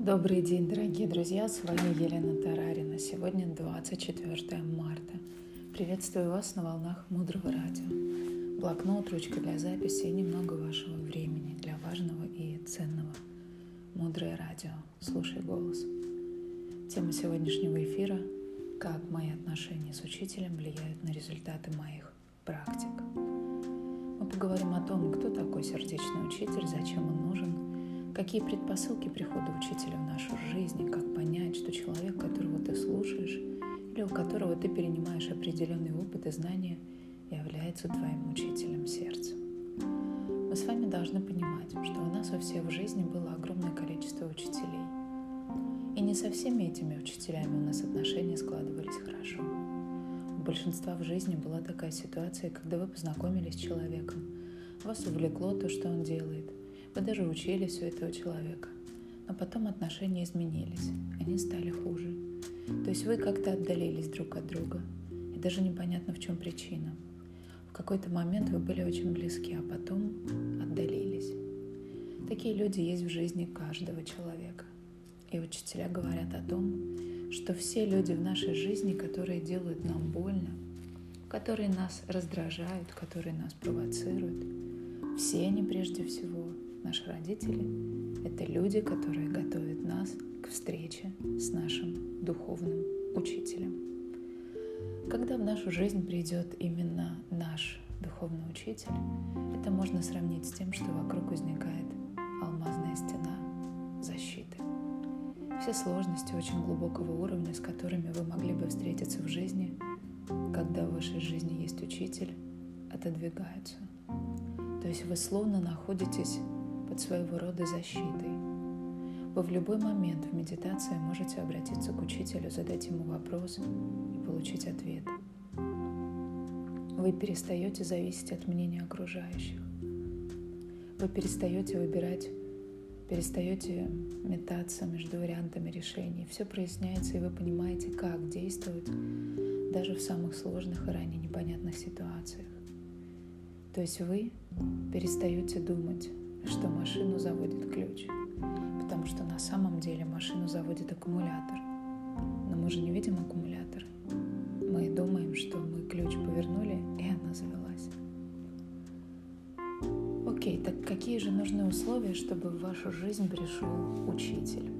Добрый день, дорогие друзья! С вами Елена Тарарина. Сегодня 24 марта. Приветствую вас на волнах Мудрого Радио. Блокнот, ручка для записи и немного вашего времени для важного и ценного. Мудрое Радио. Слушай голос. Тема сегодняшнего эфира – как мои отношения с учителем влияют на результаты моих практик. Мы поговорим о том, кто такой сердечный учитель, зачем он нужен – Какие предпосылки прихода учителя в нашу жизнь, и как понять, что человек, которого ты слушаешь, или у которого ты перенимаешь определенный опыт и знания, является твоим учителем сердца. Мы с вами должны понимать, что у нас у всех в жизни было огромное количество учителей. И не со всеми этими учителями у нас отношения складывались хорошо. У большинства в жизни была такая ситуация, когда вы познакомились с человеком, вас увлекло то, что он делает – вы даже учились у этого человека. Но потом отношения изменились, они стали хуже. То есть вы как-то отдалились друг от друга, и даже непонятно, в чем причина. В какой-то момент вы были очень близки, а потом отдалились. Такие люди есть в жизни каждого человека. И учителя говорят о том, что все люди в нашей жизни, которые делают нам больно, которые нас раздражают, которые нас провоцируют, все они прежде всего Наши родители — это люди, которые готовят нас к встрече с нашим духовным учителем. Когда в нашу жизнь придет именно наш духовный учитель, это можно сравнить с тем, что вокруг возникает алмазная стена защиты. Все сложности очень глубокого уровня, с которыми вы могли бы встретиться в жизни, когда в вашей жизни есть учитель, отодвигаются. То есть вы словно находитесь под своего рода защитой. Вы в любой момент в медитации можете обратиться к учителю, задать ему вопрос и получить ответ. Вы перестаете зависеть от мнения окружающих. Вы перестаете выбирать, перестаете метаться между вариантами решений. Все проясняется, и вы понимаете, как действовать даже в самых сложных и ранее непонятных ситуациях. То есть вы перестаете думать что машину заводит ключ, потому что на самом деле машину заводит аккумулятор. Но мы же не видим аккумулятор. Мы думаем, что мы ключ повернули, и она завелась. Окей, так какие же нужны условия, чтобы в вашу жизнь пришел учитель?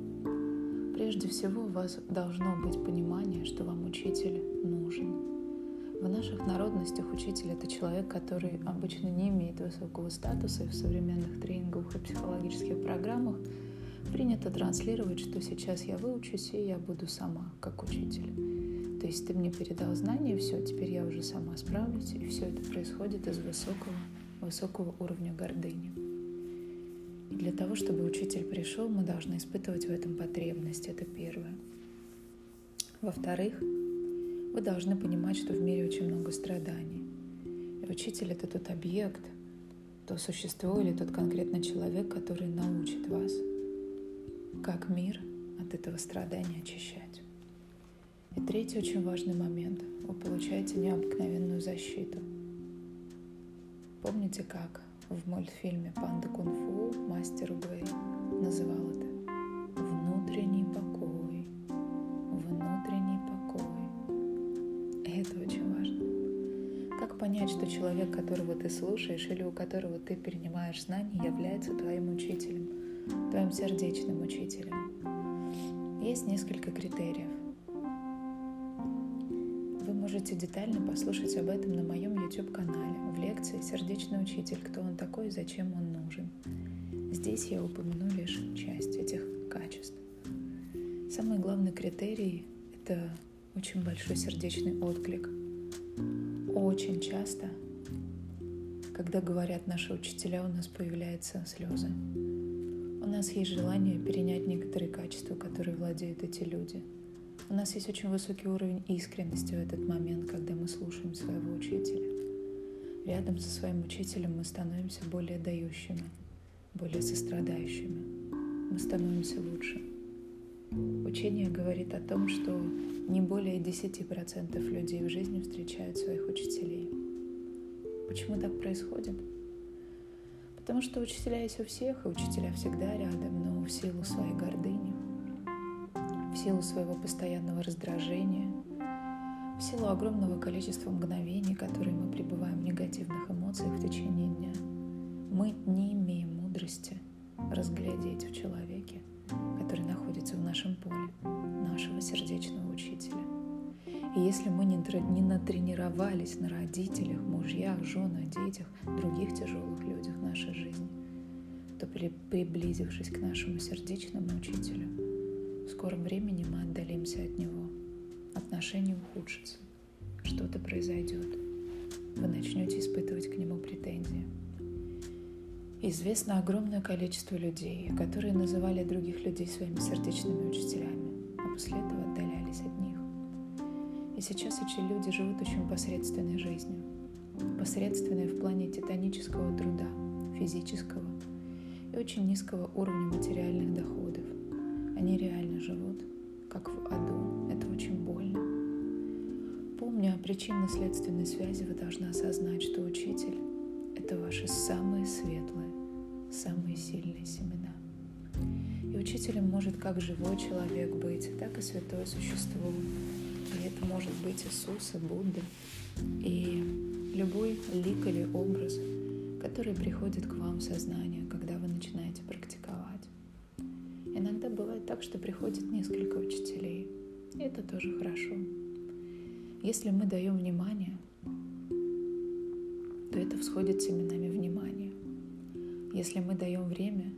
Прежде всего, у вас должно быть понимание, что вам учитель нужен. В наших народностях учитель — это человек, который обычно не имеет высокого статуса, и в современных тренинговых и психологических программах принято транслировать, что сейчас я выучусь, и я буду сама, как учитель. То есть ты мне передал знания, все, теперь я уже сама справлюсь, и все это происходит из высокого, высокого уровня гордыни. И для того, чтобы учитель пришел, мы должны испытывать в этом потребность, это первое. Во-вторых, вы должны понимать, что в мире очень много страданий. И учитель — это тот объект, то существо или тот конкретный человек, который научит вас, как мир от этого страдания очищать. И третий очень важный момент. Вы получаете необыкновенную защиту. Помните, как в мультфильме «Панда кунг-фу» мастер Уэй понять, что человек, которого ты слушаешь или у которого ты перенимаешь знания, является твоим учителем, твоим сердечным учителем? Есть несколько критериев. Вы можете детально послушать об этом на моем YouTube-канале в лекции «Сердечный учитель. Кто он такой и зачем он нужен?». Здесь я упомяну лишь часть этих качеств. Самый главный критерий – это очень большой сердечный отклик. Очень часто, когда говорят наши учителя, у нас появляются слезы. У нас есть желание перенять некоторые качества, которые владеют эти люди. У нас есть очень высокий уровень искренности в этот момент, когда мы слушаем своего учителя. Рядом со своим учителем мы становимся более дающими, более сострадающими. Мы становимся лучше. Учение говорит о том, что не более 10% людей в жизни встречают своих учителей. Почему так происходит? Потому что учителя есть у всех, и учителя всегда рядом, но в силу своей гордыни, силу своего постоянного раздражения, в силу огромного количества мгновений, которые мы пребываем в негативных эмоциях в течение дня, мы не имеем мудрости разглядеть в человеке, который находится в нашем поле, нашего сердечного учителя. И если мы не, не натренировались на родителях, мужьях, женах, детях, других тяжелых людях нашей жизни, то при, приблизившись к нашему сердечному учителю, в скором времени мы отдалимся от него, отношения ухудшатся, что-то произойдет, вы начнете испытывать к нему претензии. Известно огромное количество людей, которые называли других людей своими сердечными учителями, после этого отдалялись от них. И сейчас эти люди живут очень посредственной жизнью. Посредственной в плане титанического труда, физического и очень низкого уровня материальных доходов. Они реально живут, как в аду. Это очень больно. Помня о причинно-следственной связи, вы должны осознать, что учитель — это ваши самые светлые, самые сильные семена. Учителем может как живой человек быть, так и святое существо, и это может быть Иисус и Будда, и любой лик или образ, который приходит к вам в сознание, когда вы начинаете практиковать. Иногда бывает так, что приходит несколько учителей, и это тоже хорошо. Если мы даем внимание, то это всходит семенами внимания. Если мы даем время,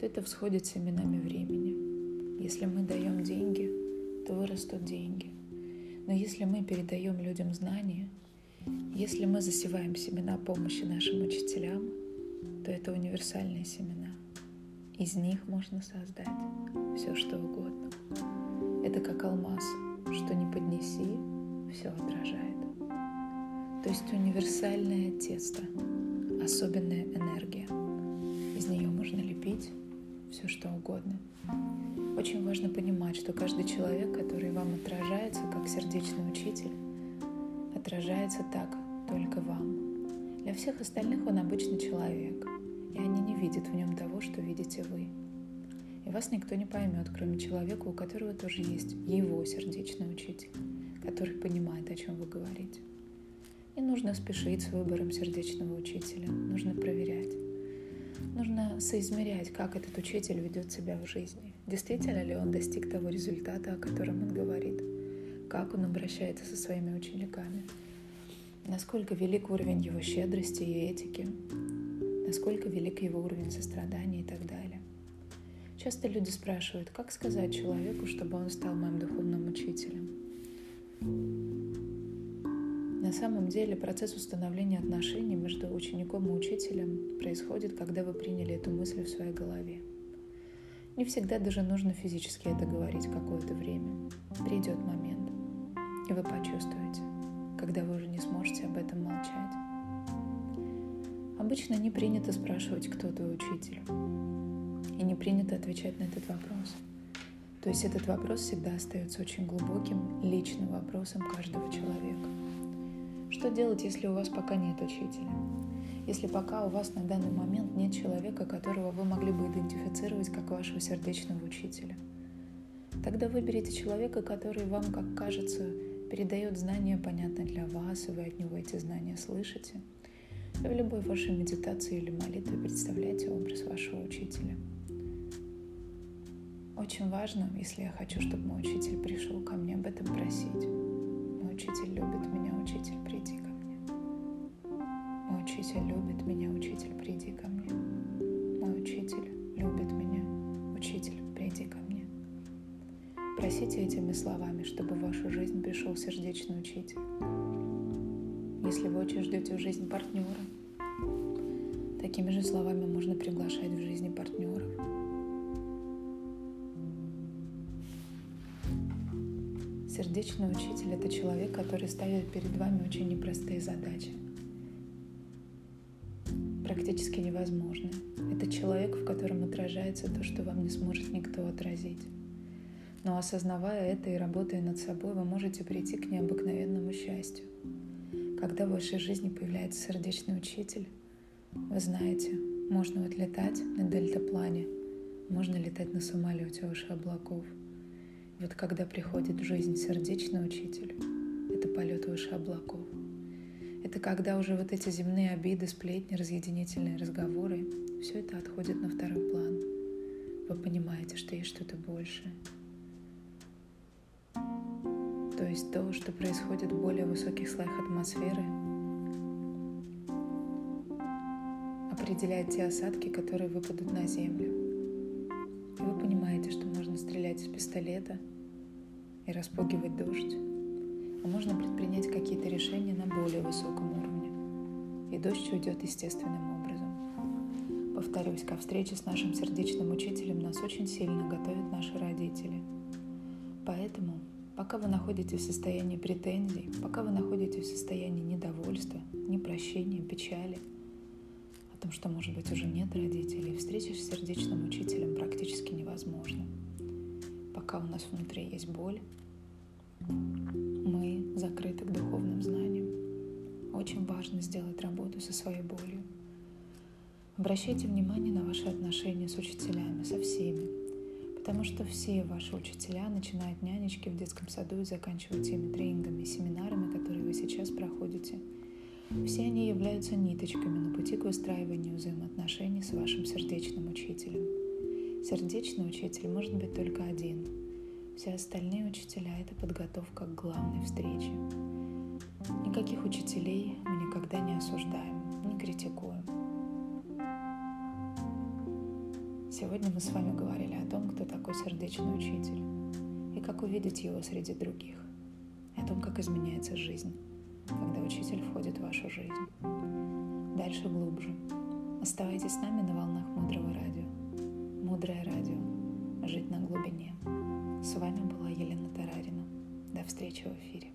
то это всходит семенами времени. Если мы даем деньги, то вырастут деньги – но если мы передаем людям знания, если мы засеваем семена помощи нашим учителям, то это универсальные семена. Из них можно создать все, что угодно. Это как алмаз, что не поднеси, все отражает. То есть универсальное тесто, особенная энергия. Из нее можно лепить все, что угодно. Очень важно понимать, что каждый человек, который вам отражается как сердечный учитель, отражается так только вам. Для всех остальных он обычный человек, и они не видят в нем того, что видите вы. И вас никто не поймет, кроме человека, у которого тоже есть его сердечный учитель, который понимает, о чем вы говорите. Не нужно спешить с выбором сердечного учителя, нужно проверять. Нужно соизмерять, как этот учитель ведет себя в жизни. Действительно ли он достиг того результата, о котором он говорит? Как он обращается со своими учениками? Насколько велик уровень его щедрости и этики? Насколько велик его уровень сострадания и так далее? Часто люди спрашивают, как сказать человеку, чтобы он стал моим духовным учителем? На самом деле процесс установления отношений между учеником и учителем происходит, когда вы приняли эту мысль в своей голове. Не всегда даже нужно физически это говорить какое-то время. Придет момент, и вы почувствуете, когда вы уже не сможете об этом молчать. Обычно не принято спрашивать, кто твой учитель. И не принято отвечать на этот вопрос. То есть этот вопрос всегда остается очень глубоким, личным вопросом каждого человека. Что делать, если у вас пока нет учителя? Если пока у вас на данный момент нет человека, которого вы могли бы идентифицировать как вашего сердечного учителя? Тогда выберите человека, который вам, как кажется, передает знания, понятно для вас, и вы от него эти знания слышите. И в любой вашей медитации или молитве представляйте образ вашего учителя. Очень важно, если я хочу, чтобы мой учитель пришел ко мне, об этом просить. Мой учитель любит меня, Учитель любит меня, учитель, приди ко мне. Мой учитель любит меня, учитель, приди ко мне. Просите этими словами, чтобы в вашу жизнь пришел сердечный учитель. Если вы очень ждете в жизнь партнера, такими же словами можно приглашать в жизни партнеров. Сердечный учитель – это человек, который ставит перед вами очень непростые задачи. Практически невозможно. Это человек, в котором отражается то, что вам не сможет никто отразить. Но осознавая это и работая над собой, вы можете прийти к необыкновенному счастью. Когда в вашей жизни появляется сердечный учитель, вы знаете, можно отлетать на дельтаплане, можно летать на самолете выше облаков – Вот когда приходит в жизнь сердечный учитель, это полет выше облаков. Это когда уже вот эти земные обиды, сплетни, разъединительные разговоры, все это отходит на второй план. Вы понимаете, что есть что-то большее. То есть то, что происходит в более высоких слоях атмосферы, определяет те осадки, которые выпадут на землю. И вы понимаете, что можно стрелять из пистолета и распугивать дождь, а можно предпринять какие-то решения на более высоком уровне. И дождь уйдет естественным образом. Повторюсь, ко встрече с нашим сердечным учителем нас очень сильно готовят наши родители. Поэтому, пока вы находитесь в состоянии претензий, пока вы находитесь в состоянии недовольства, непрощения, печали – о том, что, может быть, уже нет родителей, встреча с сердечным учителем практически невозможна. Пока у нас внутри есть боль, закрыты к духовным знаниям. Очень важно сделать работу со своей болью. Обращайте внимание на ваши отношения с учителями, со всеми, потому что все ваши учителя, начиная от нянечки в детском саду и заканчивая теми тренингами и семинарами, которые вы сейчас проходите – все они являются ниточками на пути к выстраиванию взаимоотношений с вашим сердечным учителем. Сердечный учитель может быть только один. Все остальные учителя – это подготовка к главной встрече. Никаких учителей мы никогда не осуждаем, не критикуем. Сегодня мы с вами говорили о том, кто такой сердечный учитель и как увидеть его среди других, о том, как изменяется жизнь когда учитель входит в вашу жизнь. Дальше глубже. Оставайтесь с нами на волнах Мудрого Радио. Мудрое Радио. Жить на глубине. С вами была Елена Тарарина. До встречи в эфире.